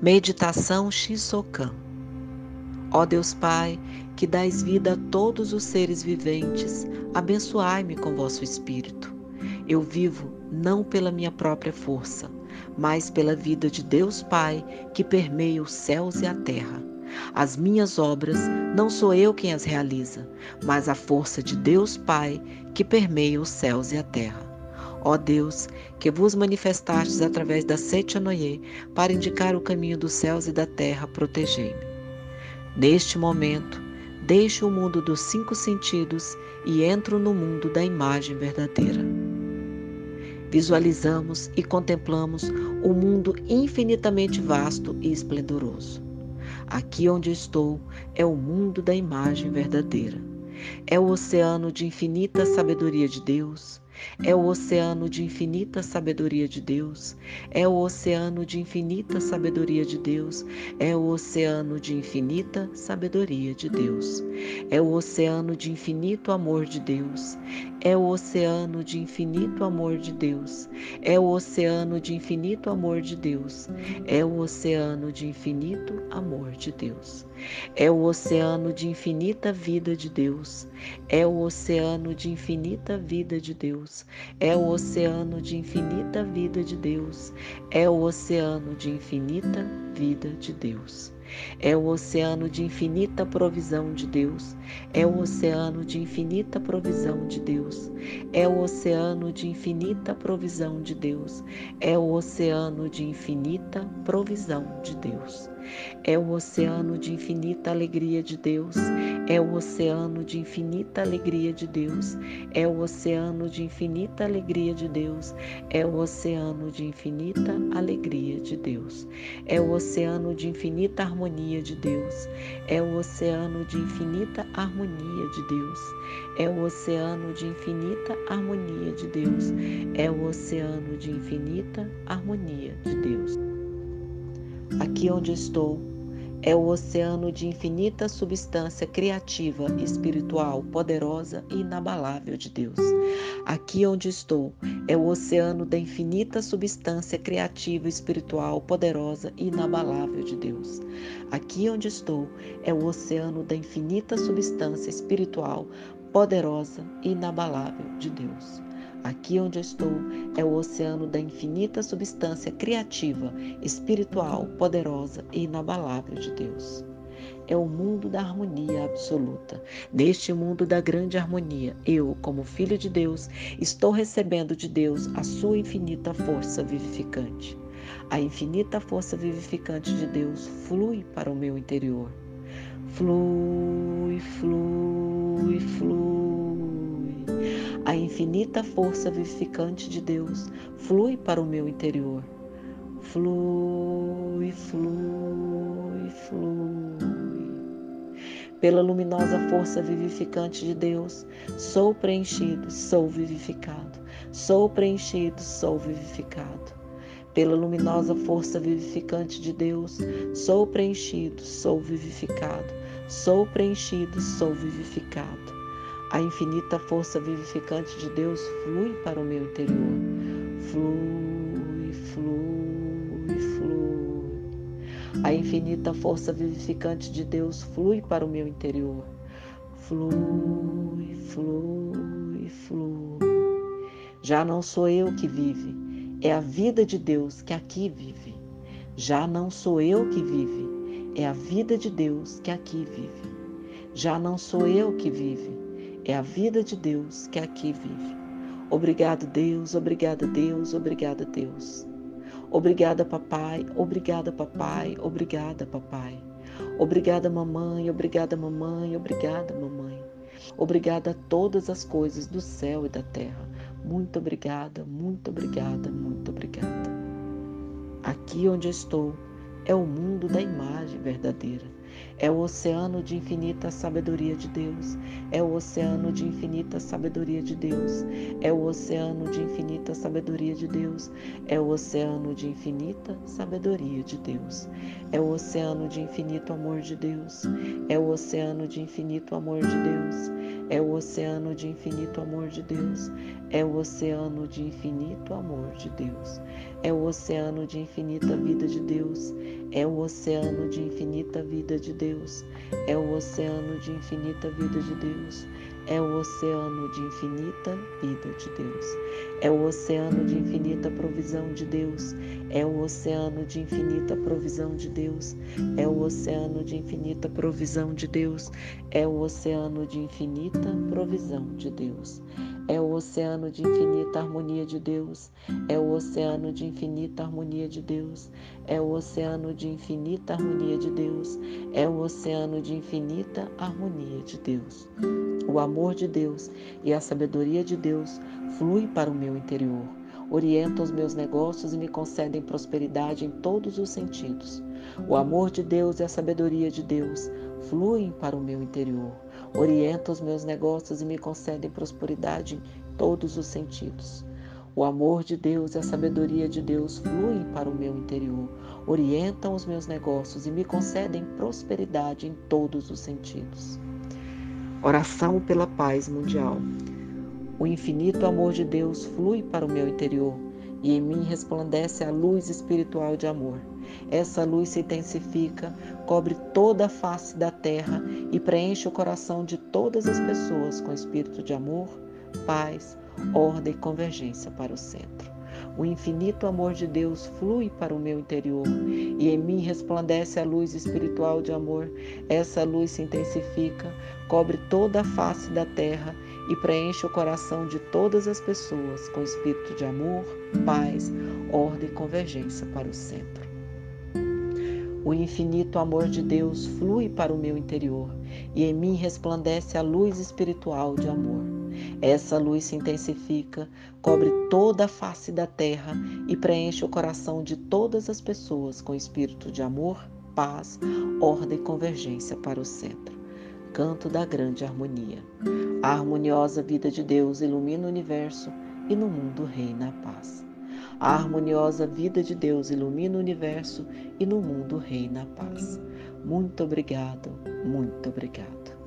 Meditação Shisokan. Ó Deus Pai, que dais vida a todos os seres viventes, abençoai-me com vosso Espírito. Eu vivo não pela minha própria força, mas pela vida de Deus Pai que permeia os céus e a terra. As minhas obras não sou eu quem as realiza, mas a força de Deus Pai que permeia os céus e a terra. Ó Deus, que vos manifestastes através da Setanoye para indicar o caminho dos céus e da terra, protegei-me. Neste momento, deixo o mundo dos cinco sentidos e entro no mundo da imagem verdadeira. Visualizamos e contemplamos o um mundo infinitamente vasto e esplendoroso. Aqui onde estou é o mundo da imagem verdadeira. É o oceano de infinita sabedoria de Deus, é o oceano de infinita sabedoria de Deus, é o oceano de infinita sabedoria de Deus, é o oceano de infinita sabedoria de Deus, é o oceano de infinito amor de Deus, é o oceano de infinito amor de Deus, é o oceano de infinito amor de Deus, é o oceano de infinito amor de Deus, é o oceano de infinita vida de Deus, é o oceano de infinita vida de Deus, é o oceano de infinita vida de Deus, é o oceano de infinita vida de Deus. É o oceano de infinita provisão de Deus. É o oceano de infinita provisão de Deus. É o oceano de infinita provisão de Deus. É o oceano de infinita provisão de Deus. É o oceano de infinita alegria de Deus. É o oceano de infinita alegria de Deus. É o oceano de infinita alegria de Deus. É o oceano de infinita alegria de Deus. É o oceano de infinita harmonia de Deus. É o oceano de infinita harmonia de Deus. É o oceano de infinita harmonia de Deus. É o oceano de infinita harmonia de Deus. Aqui onde estou é o oceano de infinita substância criativa, espiritual, poderosa e inabalável de Deus. Aqui onde estou é o oceano da infinita substância criativa, espiritual, poderosa e inabalável de Deus. Aqui onde estou é o oceano da infinita substância espiritual, poderosa e inabalável de Deus. Aqui onde estou é o oceano da infinita substância criativa, espiritual, poderosa e inabalável de Deus. É o mundo da harmonia absoluta. Neste mundo da grande harmonia, eu, como filho de Deus, estou recebendo de Deus a sua infinita força vivificante. A infinita força vivificante de Deus flui para o meu interior. Flui, flui, flui a infinita força vivificante de Deus flui para o meu interior. Flui, flui, flui. Pela luminosa força vivificante de Deus, sou preenchido, sou vivificado. Sou preenchido, sou vivificado. Pela luminosa força vivificante de Deus, sou preenchido, sou vivificado. Sou preenchido, sou vivificado. A infinita força vivificante de Deus flui para o meu interior. Flui, flui, flui. A infinita força vivificante de Deus flui para o meu interior. Flui, flui, flui. Já não sou eu que vive, é a vida de Deus que aqui vive. Já não sou eu que vive, é a vida de Deus que aqui vive. Já não sou eu que vive, é a vida de Deus que aqui vive. Obrigado, Deus, obrigada, Deus, obrigada, Deus. Obrigada, papai, obrigada, papai, obrigada, papai. Obrigada, mamãe, obrigada, mamãe, obrigada, mamãe. Obrigada a todas as coisas do céu e da terra. Muito obrigada, muito obrigada, muito obrigada. Aqui onde estou é o mundo da imagem verdadeira. É o oceano de infinita sabedoria de Deus. É o oceano de infinita sabedoria de Deus. É o oceano de infinita sabedoria de Deus. É o oceano de infinita sabedoria de Deus. É o oceano de infinito amor de Deus. É o oceano de infinito amor de Deus. É o oceano de infinito amor de Deus, é o oceano de infinito amor de Deus, é o oceano de infinita vida de Deus, é o oceano de infinita vida de Deus, é o oceano de infinita vida de Deus, é o oceano de infinita vida de Deus, é o oceano de infinita provisão de Deus, é o oceano de infinita provisão de Deus, é o oceano de infinita provisão de Deus, é o oceano de infinita provisão de Deus. É o oceano de infinita harmonia de Deus, é o oceano de infinita harmonia de Deus, é o oceano de infinita harmonia de Deus, é o oceano de infinita harmonia de Deus. O amor de Deus e a sabedoria de Deus fluem para o meu interior, orientam os meus negócios e me concedem prosperidade em todos os sentidos. O amor de Deus e a sabedoria de Deus fluem para o meu interior, orientam os meus negócios e me concedem prosperidade em todos os sentidos. O amor de Deus e a sabedoria de Deus fluem para o meu interior, orientam os meus negócios e me concedem prosperidade em todos os sentidos. Oração pela paz mundial. O infinito amor de Deus flui para o meu interior e em mim resplandece a luz espiritual de amor. Essa luz se intensifica, cobre toda a face da terra e preenche o coração de todas as pessoas com espírito de amor, paz, ordem e convergência para o centro. O infinito amor de Deus flui para o meu interior e em mim resplandece a luz espiritual de amor. Essa luz se intensifica, cobre toda a face da terra e preenche o coração de todas as pessoas com espírito de amor, paz, ordem e convergência para o centro. O infinito amor de Deus flui para o meu interior e em mim resplandece a luz espiritual de amor. Essa luz se intensifica, cobre toda a face da terra e preenche o coração de todas as pessoas com espírito de amor, paz, ordem e convergência para o centro. Canto da grande harmonia. A harmoniosa vida de Deus ilumina o universo e no mundo reina a paz. A harmoniosa vida de Deus ilumina o universo e no mundo reina a paz. Muito obrigado, muito obrigado.